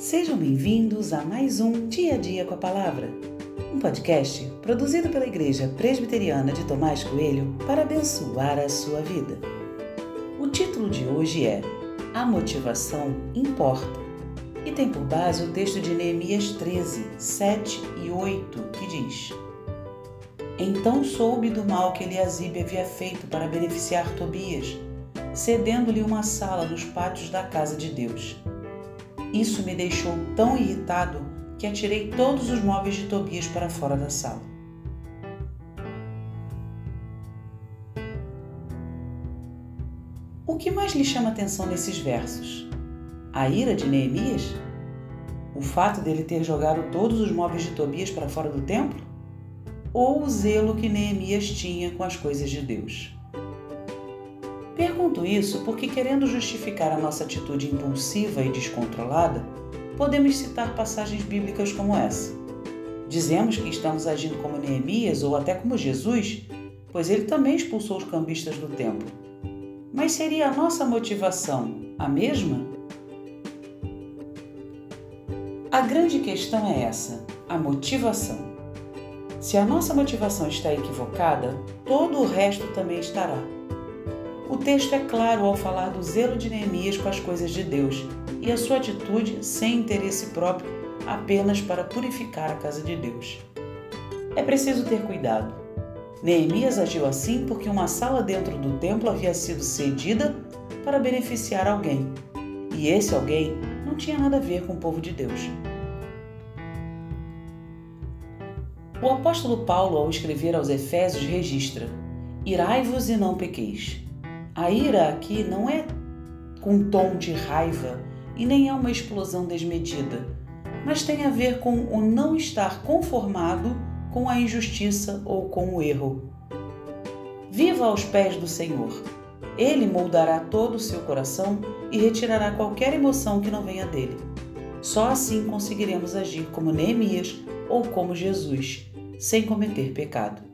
Sejam bem-vindos a mais um Dia a Dia com a Palavra, um podcast produzido pela Igreja Presbiteriana de Tomás Coelho para abençoar a sua vida. O título de hoje é A Motivação Importa e tem por base o texto de Neemias 13, 7 e 8, que diz: Então soube do mal que Eliasibe havia feito para beneficiar Tobias, cedendo-lhe uma sala nos pátios da casa de Deus. Isso me deixou tão irritado que atirei todos os móveis de Tobias para fora da sala. O que mais lhe chama atenção nesses versos? A ira de Neemias? O fato dele ter jogado todos os móveis de Tobias para fora do templo? Ou o zelo que Neemias tinha com as coisas de Deus? Pergunto isso porque, querendo justificar a nossa atitude impulsiva e descontrolada, podemos citar passagens bíblicas como essa. Dizemos que estamos agindo como Neemias ou até como Jesus, pois ele também expulsou os cambistas do templo. Mas seria a nossa motivação a mesma? A grande questão é essa: a motivação. Se a nossa motivação está equivocada, todo o resto também estará. O texto é claro ao falar do zelo de Neemias com as coisas de Deus e a sua atitude sem interesse próprio apenas para purificar a casa de Deus. É preciso ter cuidado. Neemias agiu assim porque uma sala dentro do templo havia sido cedida para beneficiar alguém, e esse alguém não tinha nada a ver com o povo de Deus. O apóstolo Paulo, ao escrever aos Efésios, registra: Irai-vos e não pequeis. A ira aqui não é com tom de raiva e nem é uma explosão desmedida, mas tem a ver com o não estar conformado com a injustiça ou com o erro. Viva aos pés do Senhor. Ele moldará todo o seu coração e retirará qualquer emoção que não venha dele. Só assim conseguiremos agir como Neemias ou como Jesus, sem cometer pecado.